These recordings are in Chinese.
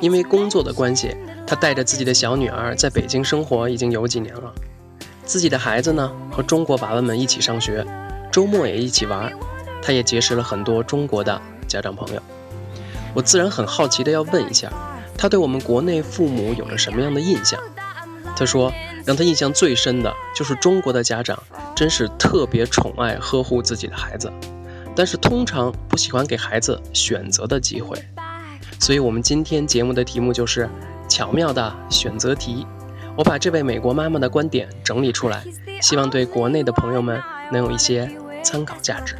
因为工作的关系，她带着自己的小女儿在北京生活已经有几年了。自己的孩子呢和中国娃娃们一起上学，周末也一起玩，她也结识了很多中国的家长朋友。我自然很好奇的要问一下，她对我们国内父母有着什么样的印象？她说，让她印象最深的就是中国的家长真是特别宠爱呵护自己的孩子。但是通常不喜欢给孩子选择的机会，所以我们今天节目的题目就是巧妙的选择题。我把这位美国妈妈的观点整理出来，希望对国内的朋友们能有一些参考价值。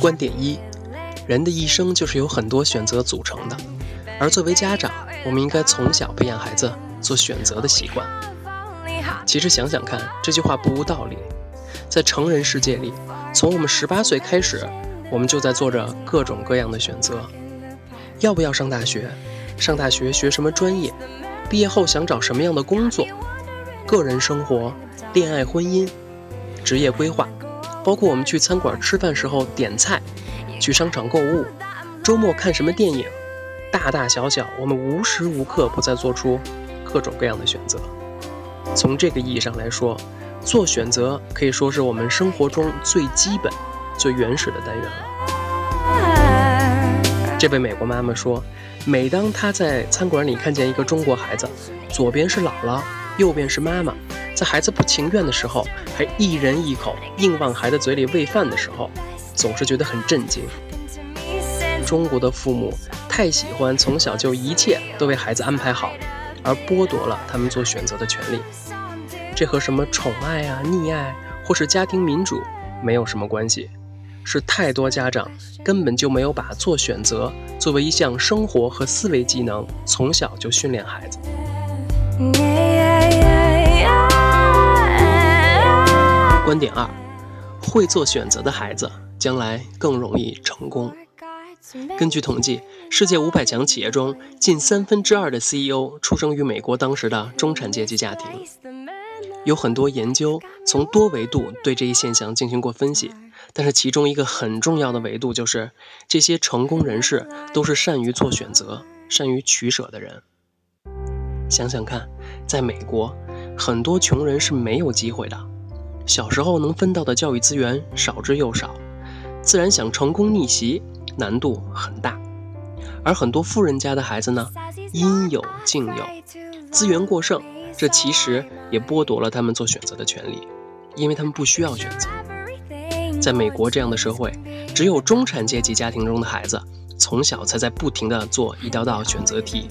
观点一：人的一生就是由很多选择组成的，而作为家长，我们应该从小培养孩子做选择的习惯。其实想想看，这句话不无道理。在成人世界里，从我们十八岁开始，我们就在做着各种各样的选择：要不要上大学？上大学学什么专业？毕业后想找什么样的工作？个人生活、恋爱、婚姻、职业规划，包括我们去餐馆吃饭时候点菜，去商场购物，周末看什么电影，大大小小，我们无时无刻不在做出各种各样的选择。从这个意义上来说，做选择可以说是我们生活中最基本、最原始的单元了。这位美国妈妈说，每当她在餐馆里看见一个中国孩子，左边是姥姥，右边是妈妈，在孩子不情愿的时候，还一人一口硬往孩子嘴里喂饭的时候，总是觉得很震惊。中国的父母太喜欢从小就一切都为孩子安排好。而剥夺了他们做选择的权利，这和什么宠爱啊、溺爱或是家庭民主没有什么关系，是太多家长根本就没有把做选择作为一项生活和思维技能，从小就训练孩子。观点二：会做选择的孩子将来更容易成功。根据统计，世界五百强企业中，近三分之二的 CEO 出生于美国当时的中产阶级家庭。有很多研究从多维度对这一现象进行过分析，但是其中一个很重要的维度就是，这些成功人士都是善于做选择、善于取舍的人。想想看，在美国，很多穷人是没有机会的，小时候能分到的教育资源少之又少，自然想成功逆袭。难度很大，而很多富人家的孩子呢，应有尽有，资源过剩，这其实也剥夺了他们做选择的权利，因为他们不需要选择。在美国这样的社会，只有中产阶级家庭中的孩子，从小才在不停地做一道道选择题。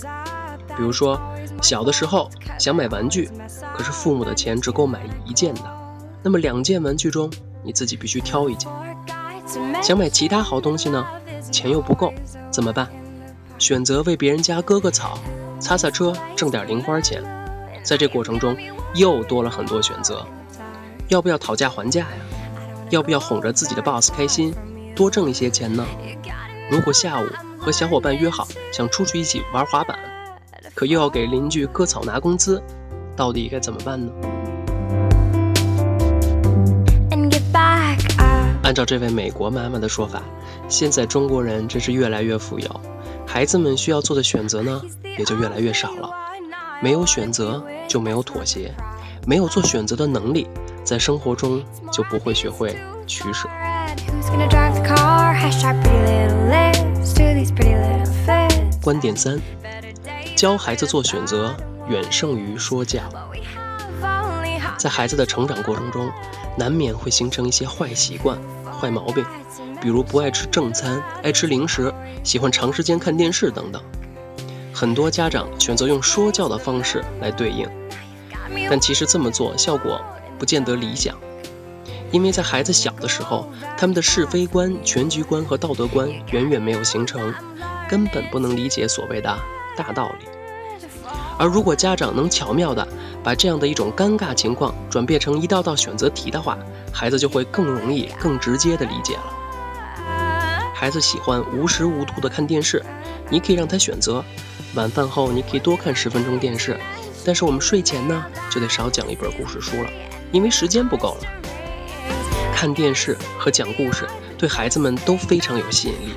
比如说，小的时候想买玩具，可是父母的钱只够买一件的，那么两件玩具中，你自己必须挑一件。想买其他好东西呢？钱又不够，怎么办？选择为别人家割个草、擦擦车，挣点零花钱。在这过程中，又多了很多选择：要不要讨价还价呀？要不要哄着自己的 boss 开心，多挣一些钱呢？如果下午和小伙伴约好想出去一起玩滑板，可又要给邻居割草拿工资，到底该怎么办呢？按照这位美国妈妈的说法。现在中国人真是越来越富有，孩子们需要做的选择呢，也就越来越少了。没有选择就没有妥协，没有做选择的能力，在生活中就不会学会取舍。观点三：教孩子做选择远胜于说教。在孩子的成长过程中，难免会形成一些坏习惯、坏毛病。比如不爱吃正餐，爱吃零食，喜欢长时间看电视等等。很多家长选择用说教的方式来对应，但其实这么做效果不见得理想。因为在孩子小的时候，他们的是非观、全局观和道德观远远没有形成，根本不能理解所谓的大道理。而如果家长能巧妙地把这样的一种尴尬情况转变成一道道选择题的话，孩子就会更容易、更直接地理解了。孩子喜欢无时无图地看电视，你可以让他选择，晚饭后你可以多看十分钟电视，但是我们睡前呢就得少讲一本故事书了，因为时间不够了。看电视和讲故事对孩子们都非常有吸引力。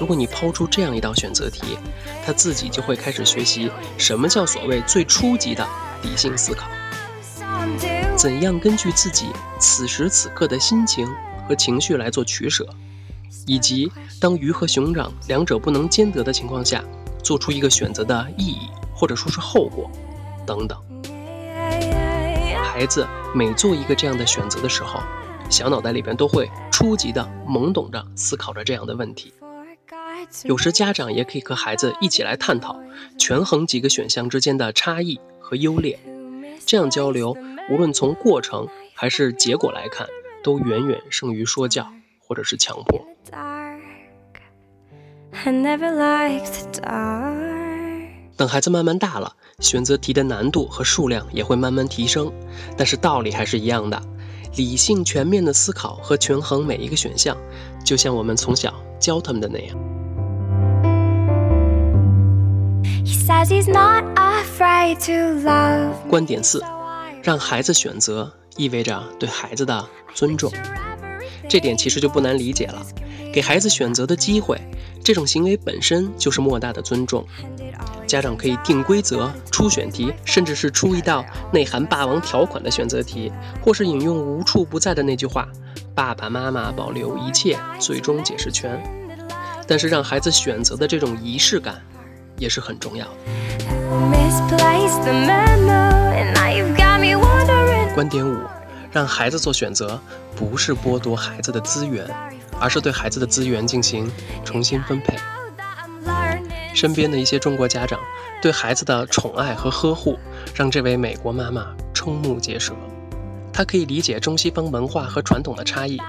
如果你抛出这样一道选择题，他自己就会开始学习什么叫所谓最初级的理性思考，怎样根据自己此时此刻的心情和情绪来做取舍，以及当鱼和熊掌两者不能兼得的情况下，做出一个选择的意义或者说是后果等等。孩子每做一个这样的选择的时候，小脑袋里边都会初级的懵懂着思考着这样的问题。有时家长也可以和孩子一起来探讨，权衡几个选项之间的差异和优劣。这样交流，无论从过程还是结果来看，都远远胜于说教或者是强迫。等孩子慢慢大了，选择题的难度和数量也会慢慢提升，但是道理还是一样的。理性全面的思考和权衡每一个选项，就像我们从小教他们的那样。观点四：让孩子选择意味着对孩子的尊重。这点其实就不难理解了。给孩子选择的机会，这种行为本身就是莫大的尊重。家长可以定规则、出选题，甚至是出一道内含霸王条款的选择题，或是引用无处不在的那句话：“爸爸妈妈保留一切最终解释权。”但是让孩子选择的这种仪式感。也是很重要的。观点五：让孩子做选择，不是剥夺孩子的资源，而是对孩子的资源进行重新分配。身边的一些中国家长对孩子的宠爱和呵护，让这位美国妈妈瞠目结舌。她可以理解中西方文化和传统的差异，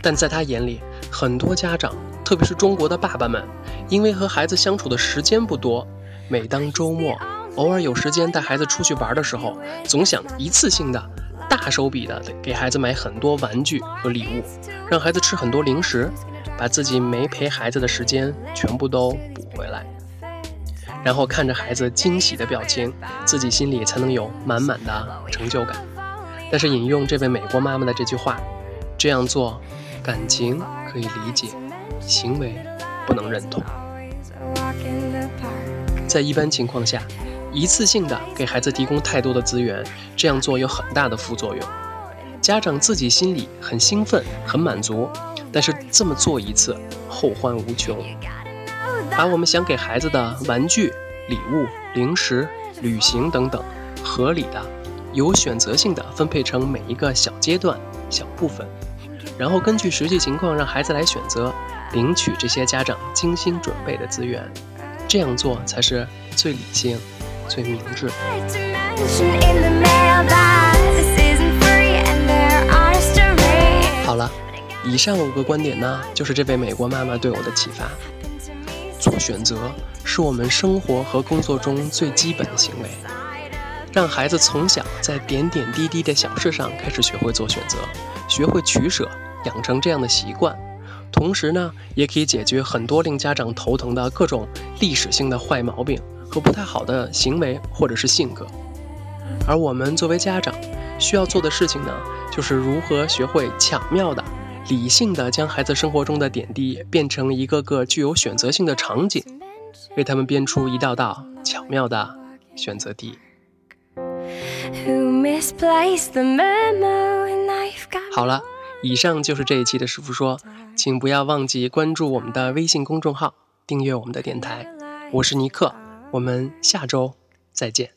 但在她眼里，很多家长，特别是中国的爸爸们。因为和孩子相处的时间不多，每当周末偶尔有时间带孩子出去玩的时候，总想一次性的大手笔的给孩子买很多玩具和礼物，让孩子吃很多零食，把自己没陪孩子的时间全部都补回来，然后看着孩子惊喜的表情，自己心里才能有满满的成就感。但是引用这位美国妈妈的这句话，这样做，感情可以理解，行为。不能认同。在一般情况下，一次性的给孩子提供太多的资源，这样做有很大的副作用。家长自己心里很兴奋、很满足，但是这么做一次，后患无穷。把我们想给孩子的玩具、礼物、零食、旅行等等，合理的、有选择性的分配成每一个小阶段、小部分，然后根据实际情况让孩子来选择。领取这些家长精心准备的资源，这样做才是最理性、最明智。好了，以上五个观点呢，就是这位美国妈妈对我的启发。做选择是我们生活和工作中最基本的行为，让孩子从小在点点滴滴的小事上开始学会做选择，学会取舍，养成这样的习惯。同时呢，也可以解决很多令家长头疼的各种历史性的坏毛病和不太好的行为或者是性格。而我们作为家长，需要做的事情呢，就是如何学会巧妙的、理性的将孩子生活中的点滴变成一个个具有选择性的场景，为他们编出一道道巧妙的选择题。好了。以上就是这一期的师傅说，请不要忘记关注我们的微信公众号，订阅我们的电台。我是尼克，我们下周再见。